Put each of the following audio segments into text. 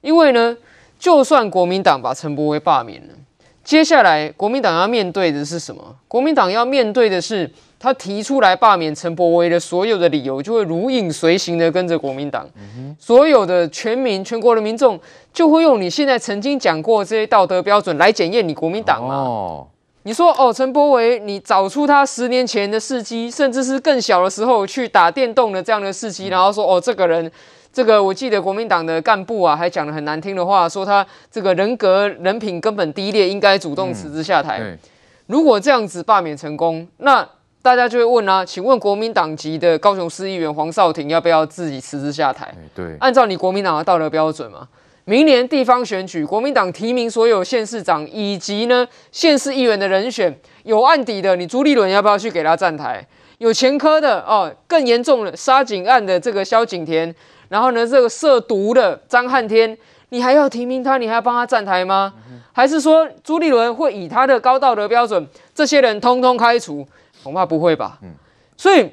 因为呢，就算国民党把陈柏威罢免了，接下来国民党要面对的是什么？国民党要面对的是。他提出来罢免陈柏威的所有的理由，就会如影随形的跟着国民党，所有的全民、全国的民众就会用你现在曾经讲过这些道德标准来检验你国民党嘛？你说哦，陈柏威，你找出他十年前的事迹，甚至是更小的时候去打电动的这样的事迹，然后说哦，这个人，这个我记得国民党的干部啊，还讲了很难听的话，说他这个人格人品根本低劣，应该主动辞职下台。如果这样子罢免成功，那大家就会问啊，请问国民党籍的高雄市议员黄少廷要不要自己辞职下台？对，按照你国民党的道德标准嘛，明年地方选举，国民党提名所有县市长以及呢县市议员的人选，有案底的，你朱立伦要不要去给他站台？有前科的哦，更严重了，杀警案的这个萧景田，然后呢这个涉毒的张汉天，你还要提名他，你还要帮他站台吗？嗯、还是说朱立伦会以他的高道德标准，这些人通通开除？恐怕不会吧。嗯，所以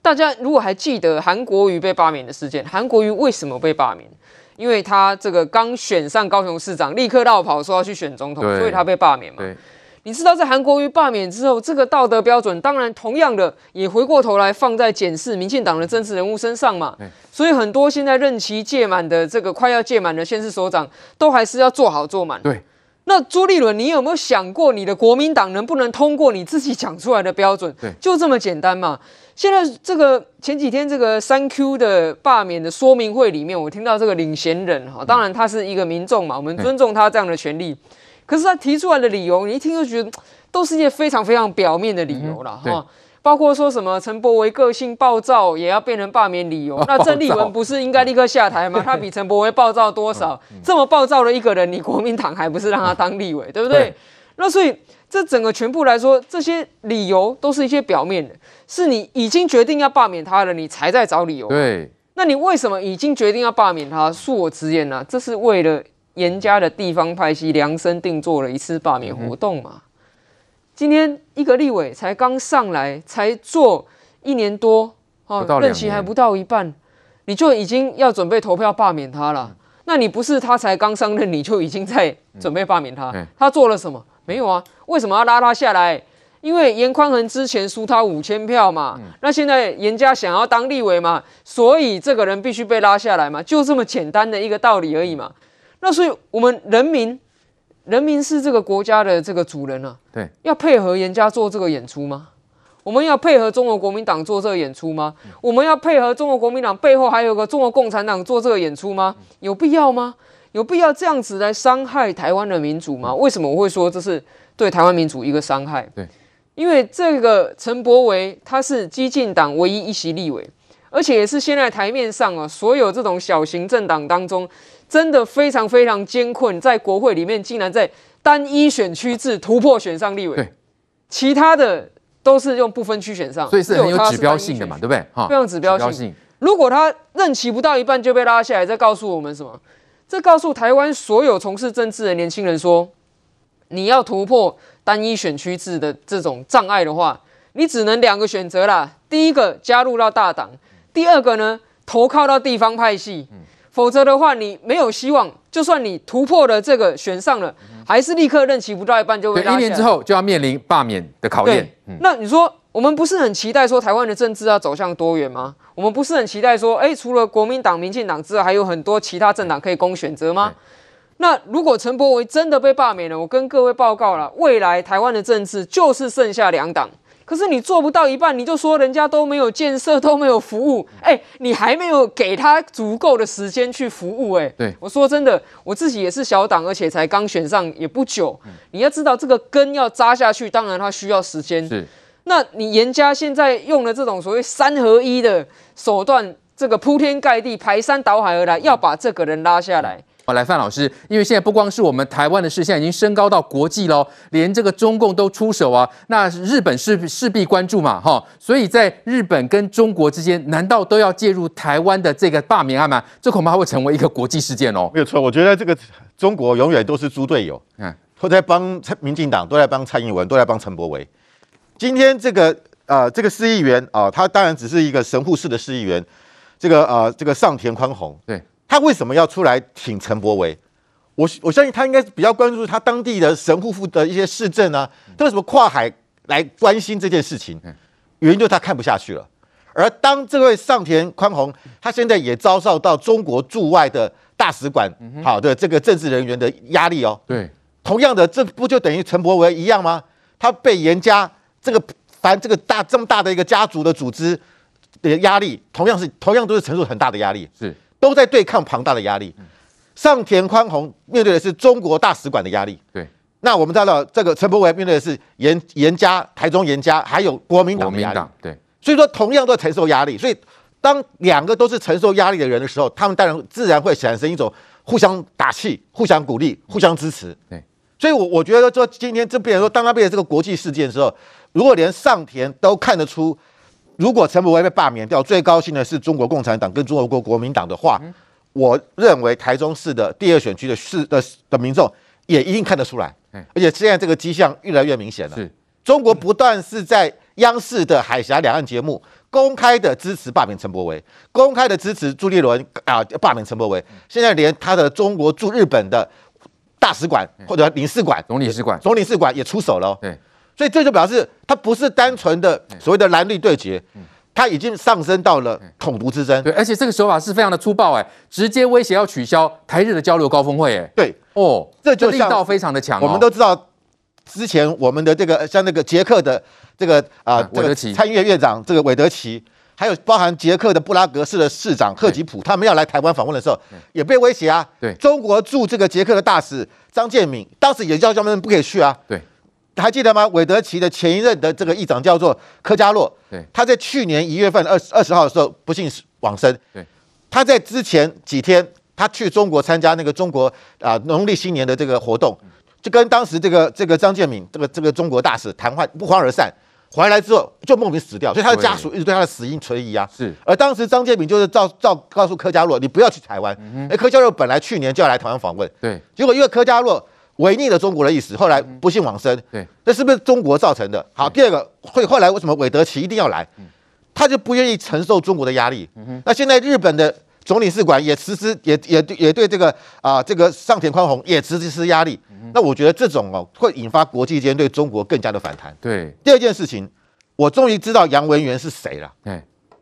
大家如果还记得韩国瑜被罢免的事件，韩国瑜为什么被罢免？因为他这个刚选上高雄市长，立刻绕跑说要去选总统，所以他被罢免嘛。对，你知道在韩国瑜罢免之后，这个道德标准当然同样的也回过头来放在检视民进党的政治人物身上嘛。所以很多现在任期届满的这个快要届满的县市首长，都还是要做好做满。对。那朱立伦，你有没有想过你的国民党能不能通过你自己讲出来的标准？对，就这么简单嘛。现在这个前几天这个三 Q 的罢免的说明会里面，我听到这个领衔人哈，当然他是一个民众嘛，我们尊重他这样的权利。可是他提出来的理由，你一听就觉得 都是一些非常非常表面的理由了哈。包括说什么陈柏维个性暴躁，也要变成罢免理由。那郑丽文不是应该立刻下台吗？他比陈柏维暴躁多少？这么暴躁的一个人，你国民党还不是让他当立委，对不 对？那所以这整个全部来说，这些理由都是一些表面的，是你已经决定要罢免他了，你才在找理由。对，那你为什么已经决定要罢免他？恕我直言呢，这是为了严家的地方派系量身定做了一次罢免活动嘛。今天一个立委才刚上来，才做一年多，哦，任期还不到一半，你就已经要准备投票罢免他了。那你不是他才刚上任，你就已经在准备罢免他？他做了什么？没有啊？为什么要拉他下来？因为严宽恒之前输他五千票嘛，那现在严家想要当立委嘛，所以这个人必须被拉下来嘛，就这么简单的一个道理而已嘛。那所以我们人民。人民是这个国家的这个主人啊，对，要配合人家做这个演出吗？我们要配合中国国民党做这个演出吗？我们要配合中国国民党背后还有个中国共产党做这个演出吗？有必要吗？有必要这样子来伤害台湾的民主吗？为什么我会说这是对台湾民主一个伤害？对，因为这个陈柏维他是激进党唯一一席立委，而且也是现在台面上啊所有这种小型政党当中。真的非常非常艰困，在国会里面竟然在单一选区制突破选上立委，对，其他的都是用不分区选上，所以是很有指标性的嘛，对不对？哈非常指标性。性如果他任期不到一半就被拉下来，这告诉我们什么？这告诉台湾所有从事政治的年轻人说，你要突破单一选区制的这种障碍的话，你只能两个选择啦。第一个加入到大党，第二个呢，投靠到地方派系。嗯否则的话，你没有希望。就算你突破了这个选上了，还是立刻任期不到一半就会拉下来。一年之后就要面临罢免的考验。那你说，我们不是很期待说台湾的政治要走向多元吗？我们不是很期待说，哎，除了国民党、民进党之外，还有很多其他政党可以供选择吗？那如果陈柏惟真的被罢免了，我跟各位报告了，未来台湾的政治就是剩下两党。可是你做不到一半，你就说人家都没有建设，都没有服务，哎，你还没有给他足够的时间去服务，哎，对，我说真的，我自己也是小党，而且才刚选上也不久。你要知道这个根要扎下去，当然它需要时间。是，那你严家现在用了这种所谓三合一的手段，这个铺天盖地、排山倒海而来，要把这个人拉下来。好，来范老师，因为现在不光是我们台湾的事，现在已经升高到国际喽，连这个中共都出手啊，那日本势势必关注嘛，哈，所以在日本跟中国之间，难道都要介入台湾的这个罢免案吗？这恐怕会成为一个国际事件哦。没有错，我觉得这个中国永远都是猪队友，嗯，都在帮民进党，都在帮蔡英文，都在帮陈柏惟。今天这个呃，这个市议员啊、呃，他当然只是一个神户市的市议员，这个呃，这个上田宽宏，对。他为什么要出来挺陈柏维？我我相信他应该是比较关注他当地的神户府的一些市政啊，他为什么跨海来关心这件事情？原因就是他看不下去了。而当这位上田宽宏，他现在也遭受到中国驻外的大使馆好的这个政治人员的压力哦。对，同样的，这不就等于陈柏惟一样吗？他被严家这个凡这个大这么大的一个家族的组织的压力，同样是同样都是承受很大的压力，是都在对抗庞大的压力。上田宽宏面对的是中国大使馆的压力，对。那我们知道这个陈柏惟面对的是严严家、台中严家，还有国民党的压力，对。所以说，同样都承受压力。所以，当两个都是承受压力的人的时候，他们当然自然会产生一种互相打气、互相鼓励、互相支持。对。所以，我我觉得说，今天这变成说，当他变成这个国际事件的时候，如果连上田都看得出，如果陈柏惟被罢免掉，最高兴的是中国共产党跟中国国国民党的话，嗯、我认为台中市的第二选区的市的的民众也一定看得出来。而且现在这个迹象越来越明显了。是。中国不断是在。央视的海峡两岸节目公开的支持罢免陈柏惟，公开的支持朱立伦啊罢免陈柏惟。现在连他的中国驻日本的大使馆或者领事馆、总领事馆、总领事馆也出手了。对，所以这就表示它不是单纯的所谓的蓝绿对决，它已经上升到了统独之争。对，而且这个手法是非常的粗暴，哎，直接威胁要取消台日的交流高峰会，哎，对，哦，这就力道非常的强。我们都知道。之前我们的这个像那个捷克的这个啊，这个参议院院长这个韦德奇，还有包含捷克的布拉格市的市长赫吉普，他们要来台湾访问的时候，也被威胁啊。对，中国驻这个捷克的大使张建敏，当时也叫他们不可以去啊。对，还记得吗？韦德奇的前一任的这个议长叫做科加洛，对，他在去年一月份二十二十号的时候不幸往生。对，他在之前几天他去中国参加那个中国啊农历新年的这个活动。就跟当时这个这个张建敏这个这个中国大使谈话不欢而散，回来之后就莫名死掉，所以他的家属一直对他的死因存疑啊。是，而当时张建敏就是照照告诉柯加洛，你不要去台湾。嗯，哎，柯佳洛本来去年就要来台湾访问，对，结果因为柯加洛违逆了中国的意思，后来不幸往生。对，那是不是中国造成的？好，第二个会后来为什么韦德奇一定要来？他就不愿意承受中国的压力。嗯，那现在日本的。总领事馆也实施，也也也对这个啊、呃，这个上田宽宏也实施压力。那我觉得这种哦，会引发国际间对中国更加的反弹。对，第二件事情，我终于知道杨文元是谁了。对，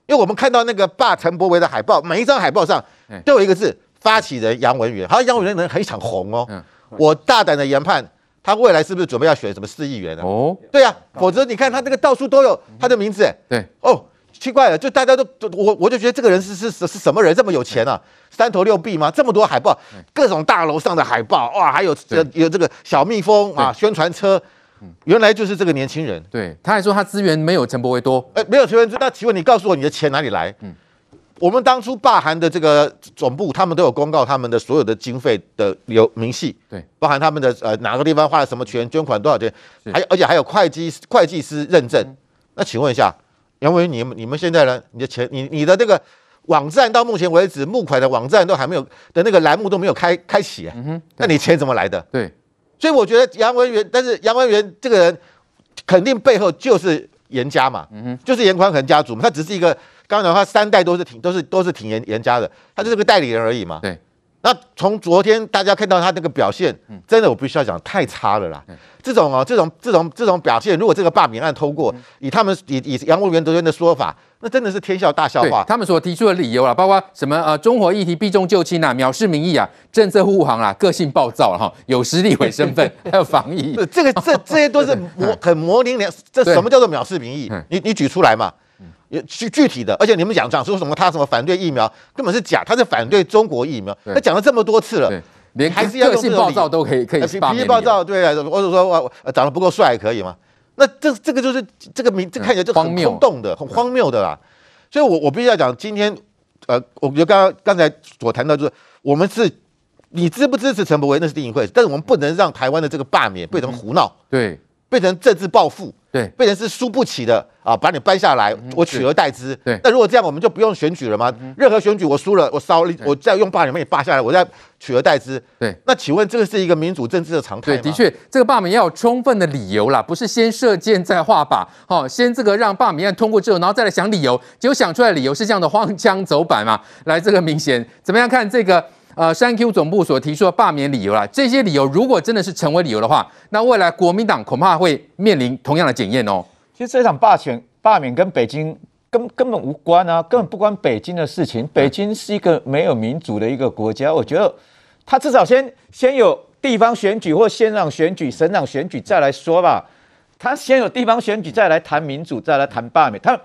因为我们看到那个霸陈柏惟的海报，每一张海报上都有一个字“发起人杨文元”，好像杨文元人很想红哦。我大胆的研判，他未来是不是准备要选什么市议员呢？哦，对呀、啊，否则你看他这个到处都有他的名字。对，哦。奇怪了，就大家都我我就觉得这个人是是是是什么人这么有钱啊？三头六臂吗？这么多海报，各种大楼上的海报哇，还有这有这个小蜜蜂啊，宣传车，原来就是这个年轻人。对，他还说他资源没有陈柏惟多，哎，没有陈柏惟多。那请问你告诉我你的钱哪里来？嗯，我们当初罢韩的这个总部，他们都有公告他们的所有的经费的有明细，对，包含他们的呃哪个地方花了什么钱，捐款多少钱，还有而且还有会计会计师认证。那请问一下。杨文，你们你们现在呢？你的钱，你你的这个网站到目前为止募款的网站都还没有的那个栏目都没有开开启啊。嗯哼，那你钱怎么来的？对，所以我觉得杨文元，但是杨文元这个人肯定背后就是严家嘛，嗯哼，就是严宽恒家族嘛。他只是一个刚才他三代都是挺都是都是挺严严家的，他就是个代理人而已嘛。对。那从昨天大家看到他那个表现，真的我必须要讲太差了啦。这种哦，这种这种这种表现，如果这个罢免案通过，以他们以以杨文元昨天的说法，那真的是天笑大笑话。他们所提出的理由啊，包括什么呃，中国议题避重就轻啊，藐视民意啊，政策护航啊，个性暴躁哈，有实力为身份，还有防疫。这个这这些都是 模很模棱两，这什么叫做藐视民意？你你举出来嘛？也具具体的，而且你们讲讲说什么他什么反对疫苗，根本是假，他是反对中国疫苗。他讲了这么多次了，连还是要个性暴躁都可以可以脾气暴躁，对啊，或者说我长得不够帅可以吗？那这这个就是这个名，这看起来就很空洞的，很荒谬的啦。所以我我必须要讲，今天呃，我觉得刚刚刚才所谈到就是，我们是你支不支持陈柏威那是另一回事，但是我们不能让台湾的这个罢免变成胡闹，对，变成政治报复。对，变成是输不起的啊，把你搬下来，我取而代之。对，那如果这样，我们就不用选举了吗？任何选举我输了，我烧，我再用罢免把你罢下来，我再取而代之。对，那请问这个是一个民主政治的常态吗？对，的确，这个罢免要有充分的理由啦，不是先射箭再画靶，好，先这个让罢免案通过之后，然后再来想理由，结果想出来的理由是这样的荒腔走板嘛？来，这个明显怎么样看这个？呃，三 Q 总部所提出的罢免理由啦，这些理由如果真的是成为理由的话，那未来国民党恐怕会面临同样的检验哦。其实这场罢选罢免跟北京根根本无关啊，根本不关北京的事情。北京是一个没有民主的一个国家，我觉得他至少先先有地方选举或县长选举、省长选举再来说吧。他先有地方选举再来谈民主，再来谈罢免。他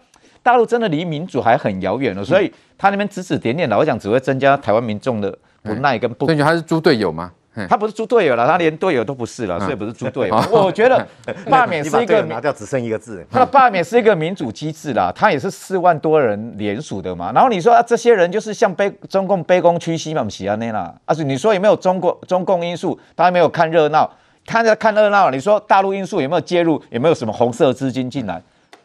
大陆真的离民主还很遥远了，所以他那边指指点点，老实讲只会增加台湾民众的。不耐跟不，所以他是猪队友吗？他不是猪队友了，他连队友都不是了，所以不是猪队友。我觉得 罢免是一个拿掉只剩一个字，他的罢免是一个民主机制啦，他也是四万多人联署的嘛。然后你说啊，这些人就是向卑中共卑躬屈膝嘛，不是啊那啦。而且你说有没有中国中共因素？他还没有看热闹，看着看热闹。你说大陆因素有没有介入？有没有什么红色资金进来？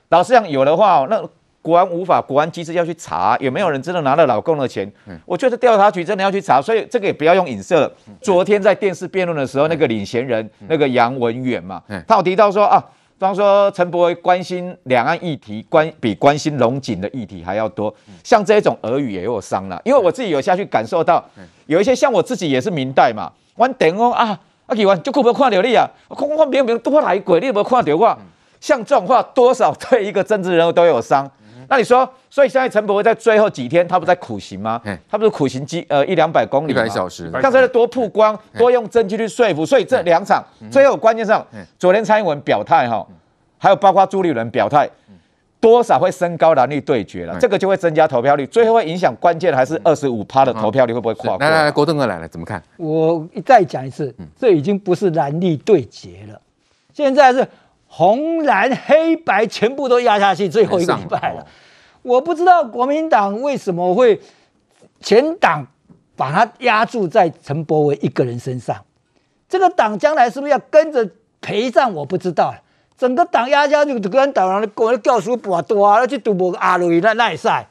老实讲有的话，那。国安无法，国安机制要去查有没有人真的拿了老公的钱。我觉得调查局真的要去查，所以这个也不要用影射。昨天在电视辩论的时候，那个领衔人那个杨文远嘛，他有提到说啊，比方说陈柏惟关心两岸议题，关比关心龙井的议题还要多。像这种俄语也有伤了，因为我自己有下去感受到，有一些像我自己也是明代嘛，我等哦啊，阿奇完就顾不看到你啊，空空明明多来鬼，你有没有看到我？像这种话，多少对一个政治人物都有伤。那你说，所以现在陈柏惟在最后几天，他不在苦行吗？他不是苦行几呃一两百公里，一百小时。刚才多曝光，多用证据去说服。所以这两场最后关键上，昨天蔡英文表态哈，还有包括朱立伦表态，多少会升高蓝绿对决了，这个就会增加投票率，最后会影响关键还是二十五趴的投票率会不会跨过？来来来，国栋哥来了，怎么看？我再讲一次，这已经不是蓝绿对决了，现在是。红蓝黑白全部都压下去，最后一个礼拜了。我不知道国民党为什么会全党把它压住在陈柏惟一个人身上。这个党将来是不是要跟着陪葬？我不知道。整个党压下去，跟党人过来教书不多啊，要去赌博阿鲁伊那奈赛。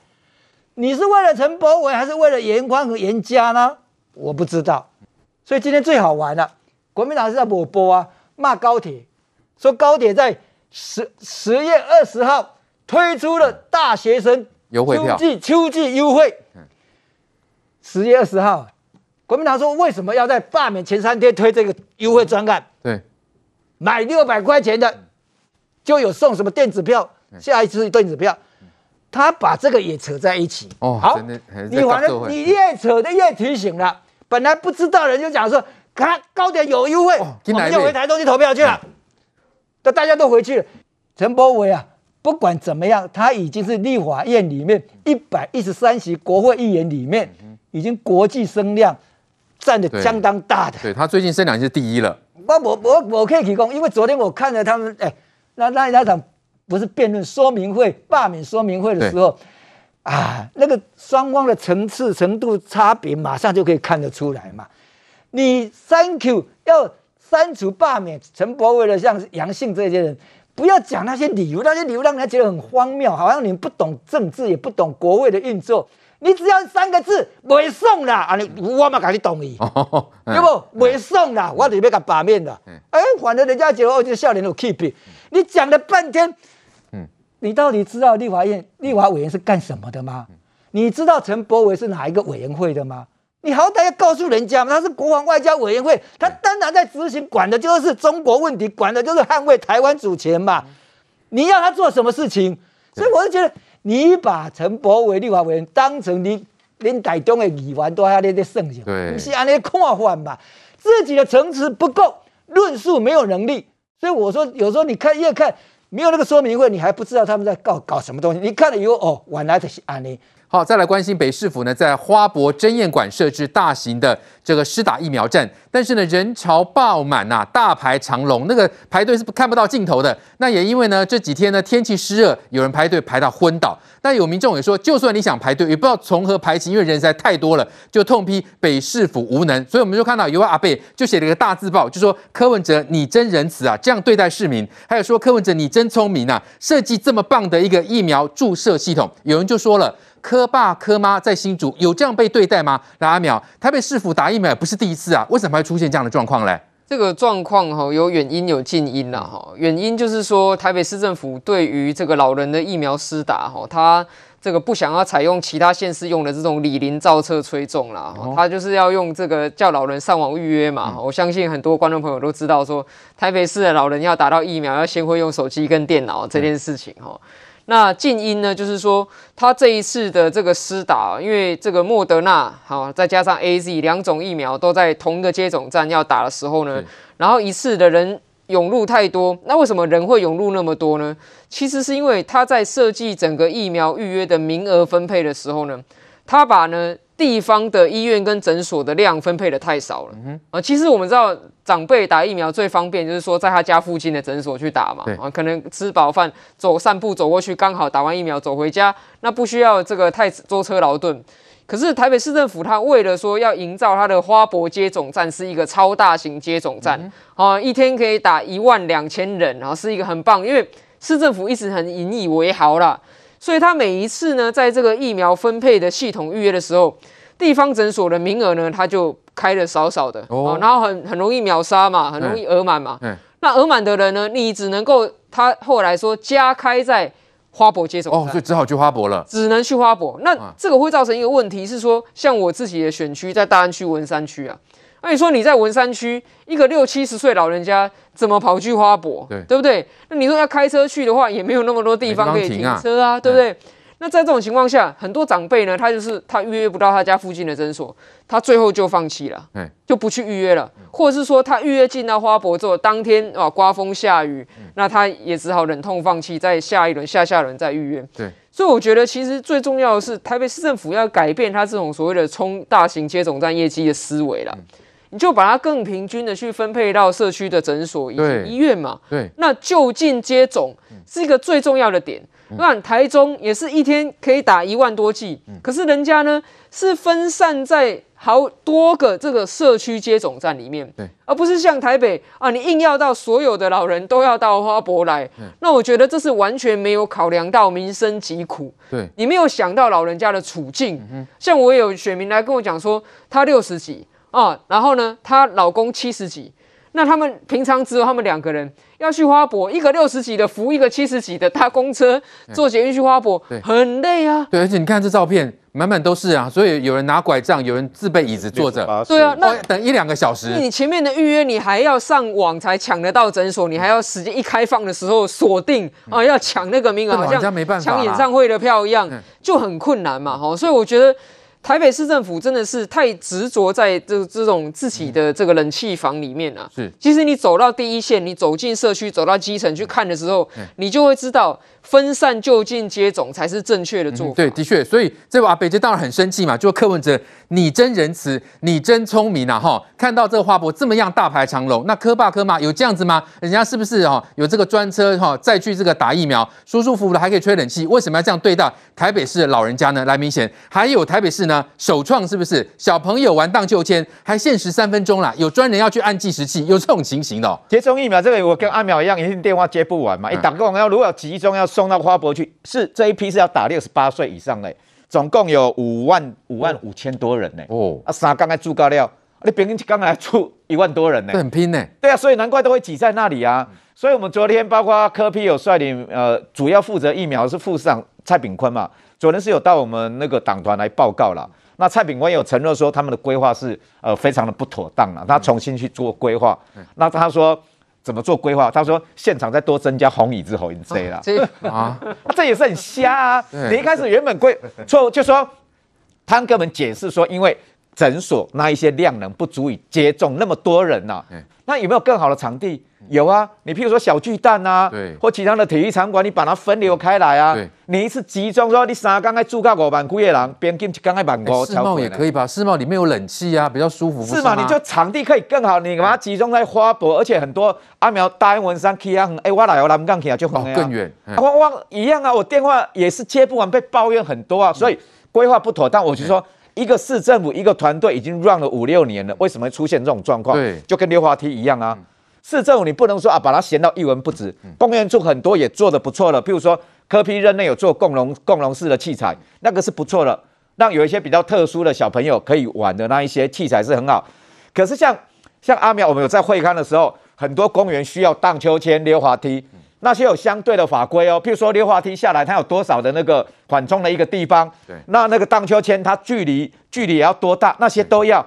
你是为了陈柏惟，还是为了严宽和严家呢？我不知道。所以今天最好玩了，国民党是在抹波啊，骂高铁。说高铁在十十月二十号推出了大学生优惠票，秋季秋季优惠。十月二十号，国民党说为什么要在罢免前三天推这个优惠专案？对，买六百块钱的就有送什么电子票，下一次电子票，他把这个也扯在一起。哦，好，你反正你越扯的越提醒了，本来不知道人就讲说，看高铁有优惠，我们就回台东去投票去了。那大家都回去了，陈柏伟啊，不管怎么样，他已经是立法院里面一百一十三席国会议员里面，已经国际声量占的相当大的。对，对他最近声量是第一了。我我我我可以提供，因为昨天我看了他们，哎，那那那场不是辩论说明会、罢免说明会的时候，啊，那个双方的层次程度差别，马上就可以看得出来嘛。你 Thank you 要。删除罢免陈柏惟的，像杨姓这些人，不要讲那些理由，那些理由让人家觉得很荒谬，好像你们不懂政治，也不懂国会的运作。你只要三个字，袂送啦，啊你我嘛赶紧同意，对不？袂送啦，我里面个罢免的，哎，反正人家觉得哦，就笑脸有 keep。你讲了半天，你到底知道立法院立法委员是干什么的吗？你知道陈柏惟是哪一个委员会的吗？你好歹要告诉人家嘛，他是国防外交委员会，他当然在执行，管的就是中国问题，管的就是捍卫台湾主权嘛。你要他做什么事情？所以我就觉得，你把陈柏伟立法委员当成你连台中的议员都要那些圣贤，对，是按那看法嘛。自己的层次不够，论述没有能力，所以我说有时候你看越看没有那个说明会，你还不知道他们在搞搞什么东西。你看了以后哦，原来就是按呢。好，再来关心北市府呢，在花博争艳馆设置大型的这个施打疫苗站，但是呢，人潮爆满呐、啊，大排长龙，那个排队是看不到尽头的。那也因为呢，这几天呢天气湿热，有人排队排到昏倒。但有民众也说，就算你想排队，也不知道从何排起，因为人实在太多了，就痛批北市府无能。所以我们就看到有位阿伯就写了一个大字报，就说柯文哲你真仁慈啊，这样对待市民。还有说柯文哲你真聪明啊，设计这么棒的一个疫苗注射系统。有人就说了。柯爸科妈在新竹有这样被对待吗？来阿苗，台北市府打疫苗也不是第一次啊，为什么会出现这样的状况嘞？这个状况哈有远因有近因啦哈，远因就是说台北市政府对于这个老人的疫苗施打哈，他这个不想要采用其他县市用的这种李林造册催种啦，他就是要用这个叫老人上网预约嘛。我相信很多观众朋友都知道说，台北市的老人要打到疫苗，要先会用手机跟电脑这件事情哈。那静音呢，就是说他这一次的这个施打，因为这个莫德纳好，再加上 AZ 两种疫苗都在同一个接种站要打的时候呢，然后一次的人涌入太多，那为什么人会涌入那么多呢？其实是因为他在设计整个疫苗预约的名额分配的时候呢，他把呢。地方的医院跟诊所的量分配的太少了，嗯、啊，其实我们知道长辈打疫苗最方便就是说在他家附近的诊所去打嘛，啊，可能吃饱饭走散步走过去，刚好打完疫苗走回家，那不需要这个太舟车劳顿。可是台北市政府他为了说要营造他的花博接种站是一个超大型接种站，嗯、啊，一天可以打一万两千人，然后是一个很棒，因为市政府一直很引以为豪啦。所以他每一次呢，在这个疫苗分配的系统预约的时候，地方诊所的名额呢，他就开的少少的哦，然后很很容易秒杀嘛，很容易额满嘛。那额满的人呢，你只能够他后来说加开在花博接种哦，所以只好去花博了，只能去花博。那这个会造成一个问题是说，像我自己的选区在大安区文山区啊。那你说你在文山区，一个六七十岁老人家怎么跑去花博？对，对不对？那你说要开车去的话，也没有那么多地方可以停车啊，对不对？那在这种情况下，很多长辈呢，他就是他预约不到他家附近的诊所，他最后就放弃了，就不去预约了，或者是说他预约进到花博之后，当天啊刮风下雨，那他也只好忍痛放弃，在下一轮、下下轮再预约。对，所以我觉得其实最重要的是台北市政府要改变他这种所谓的冲大型接种站业绩的思维了。你就把它更平均的去分配到社区的诊所以及医院嘛。对，那就近接种是一个最重要的点。那、嗯、台中也是一天可以打一万多剂，嗯、可是人家呢是分散在好多个这个社区接种站里面，对，而不是像台北啊，你硬要到所有的老人都要到花博来。嗯、那我觉得这是完全没有考量到民生疾苦。对，你没有想到老人家的处境。像我有选民来跟我讲说，他六十几。啊，然后呢，她老公七十几，那他们平常只有他们两个人要去花博，一个六十几的扶一个七十几的搭公车坐捷运去花博，很累啊。对，而且你看这照片，满满都是啊，所以有人拿拐杖，有人自备椅子坐着。对啊，那等一两个小时。你前面的预约，你还要上网才抢得到诊所，你还要时间一开放的时候锁定啊，要抢那个名额，好像抢演唱会的票一样，就很困难嘛。哈，所以我觉得。台北市政府真的是太执着在这这种自己的这个冷气房里面啊。是，其实你走到第一线，你走进社区，走到基层去看的时候，你就会知道。分散就近接种才是正确的做法。嗯、对，的确，所以这位阿北就当然很生气嘛，就柯文哲，你真仁慈，你真聪明啊！哈，看到这个花博这么样大排长龙，那柯爸柯妈有这样子吗？人家是不是哈有这个专车哈再去这个打疫苗，舒舒服服的还可以吹冷气？为什么要这样对待台北市的老人家呢？来，明显还有台北市呢首创是不是小朋友玩荡秋千还限时三分钟啦？有专人要去按计时器，有这种情形的、哦？接种疫苗这个我跟阿淼一样，一定电话接不完嘛，一打过要如果要集中要。送到花博去，是这一批是要打六十八岁以上的，总共有五万五万五千多人呢。哦，啊，三刚才注高料，你平均刚才出一万多人呢，很拼呢。对啊，所以难怪都会挤在那里啊。所以我们昨天包括柯 P 有率领，呃，主要负责疫苗是副市长蔡炳坤嘛，昨天是有到我们那个党团来报告了。那蔡炳坤有承认说他们的规划是呃非常的不妥当了，他重新去做规划。那他说。怎么做规划？他说现场再多增加红椅子后你这啦 啊，这也是很瞎啊！你一开始原本规错，就说他跟我们解释说，因为诊所那一些量能不足以接种那么多人呐、啊，那有没有更好的场地？有啊，你譬如说小巨蛋啊，对或其他的体育场馆，你把它分流开来啊。对你一次集中说，你三刚才住到五万几个人，边境刚才万五。世贸也可以吧？世贸里面有冷气啊，比较舒服。是嘛？你就场地可以更好，你把它集中在花博，而且很多阿苗大安文山去啊，哎，我来我南港去啊，就更远。我我一样啊，我电话也是接不完，被抱怨很多啊，所以规划不妥。但我就说，一个市政府一个团队已经 run 了五六年了，为什么会出现这种状况？对，就跟溜滑梯一样啊。市政府你不能说啊，把它闲到一文不值。公园处很多也做的不错了，譬如说科批任内有做共融共融式的器材，那个是不错的，让有一些比较特殊的小朋友可以玩的那一些器材是很好。可是像像阿苗，我们有在会勘的时候，很多公园需要荡秋千、溜滑梯，那些有相对的法规哦。譬如说溜滑梯下来，它有多少的那个缓冲的一个地方？对，那那个荡秋千它距离距离也要多大？那些都要。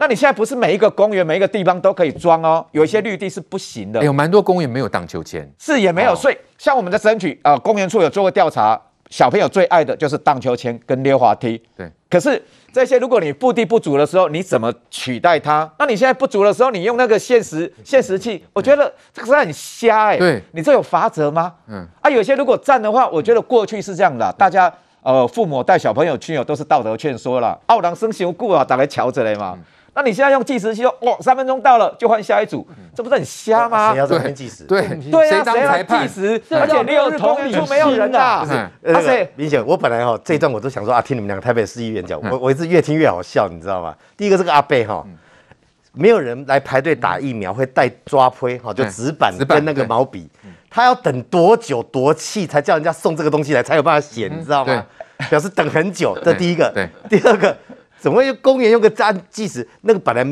那你现在不是每一个公园、每一个地方都可以装哦，有一些绿地是不行的。有蛮多公园没有荡秋千，是也没有。所以像我们在争取，呃，公园处有做过调查，小朋友最爱的就是荡秋千跟溜滑梯。对。可是这些如果你腹地不足的时候，你怎么取代它？那你现在不足的时候，你用那个限时限时器，我觉得这个是很瞎哎。对。你这有法则吗？嗯。啊，有些如果占的话，我觉得过去是这样的，大家呃父母带小朋友去哦，都是道德劝说了，奥狼生行故啊，大家瞧着嘞嘛。那你现在用计时器说，哦，三分钟到了就换下一组，这不是很瞎吗？谁要这边计时？对对啊，谁要计时？而且六日公园处没有人呐。而且明显，我本来哈这一段我都想说啊，听你们两个台北市议员讲，我我一直越听越好笑，你知道吗？第一个这个阿贝哈，没有人来排队打疫苗会带抓胚哈，就纸板跟那个毛笔，他要等多久多气才叫人家送这个东西来才有办法写，你知道吗？表示等很久，这第一个。对，第二个。怎么会用公园用个站计时？那个本来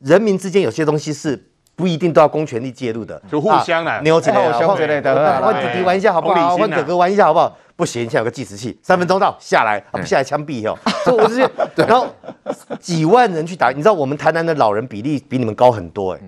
人民之间有些东西是不一定都要公权力介入的，就互相的，牛之类的，之类的，换弟弟玩一下好不好？换哥哥玩一下好不好？不行，现在有个计时器，三分钟到下来，啊不下来枪毙哦。所以我是，然后几万人去打，你知道我们台南的老人比例比你们高很多哎，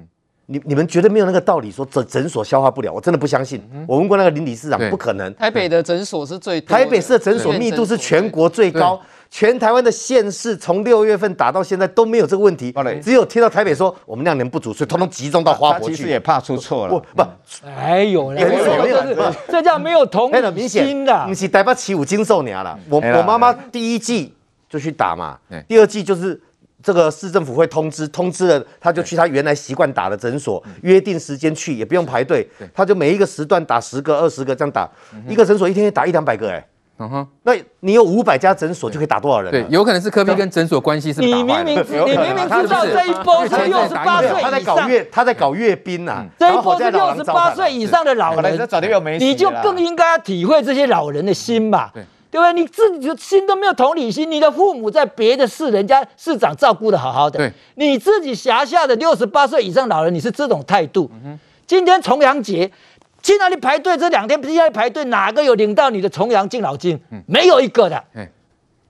你你们觉得没有那个道理说诊诊所消化不了？我真的不相信。我问过那个林理事长，不可能。台北的诊所是最多，台北市的诊所密度是全国最高。全台湾的县市从六月份打到现在都没有这个问题，只有听到台北说我们量能不足，所以通通集中到花博去。其实也怕出错了，不，哎呦，没有，这叫没有同理心的。不是台北起五经受年了，我我妈妈第一季就去打嘛，第二季就是这个市政府会通知，通知了他就去他原来习惯打的诊所，约定时间去，也不用排队，他就每一个时段打十个、二十个这样打，一个诊所一天打一两百个哎。嗯哼，那你有五百家诊所就可以打多少人？对，有可能是科比跟诊所关系是。你明明知，你明明知道这一波是六十八岁以上，他在搞阅，他在搞阅兵呐。这一波是六十八岁以上的老人，你就更应该要体会这些老人的心吧，对不对？你自己的心都没有同理心，你的父母在别的市，人家市长照顾的好好的，你自己辖下的六十八岁以上老人，你是这种态度。今天重阳节。去哪里排队？这两天不是要排队，哪个有领到你的重阳敬老金？嗯、没有一个的。嘿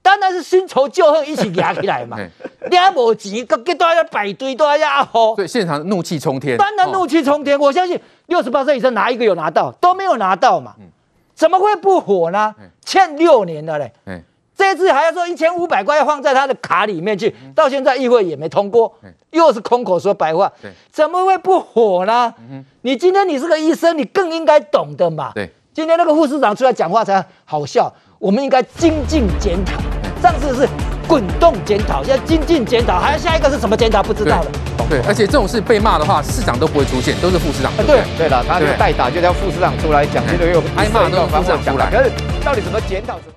当然是新仇旧恨一起压起来嘛。你还没钱，个个都要排队，都要压吼。所以现场怒气冲天。当然怒气冲天，我相信六十八岁以上哪一个有拿到？都没有拿到嘛。嗯、怎么会不火呢？欠六年了嘞。这次还要说一千五百块要放在他的卡里面去，到现在议会也没通过，又是空口说白话，怎么会不火呢？你今天你是个医生，你更应该懂的嘛。今天那个副市长出来讲话才好笑，我们应该精进检讨。上次是滚动检讨，现在精进检讨，还有下一个是什么检讨？不知道了。对，而且这种事被骂的话，市长都不会出现，都是副市长。对对了，他就代打，就叫副市长出来讲，这个又挨骂都要副市长出来。可是到底怎么检讨？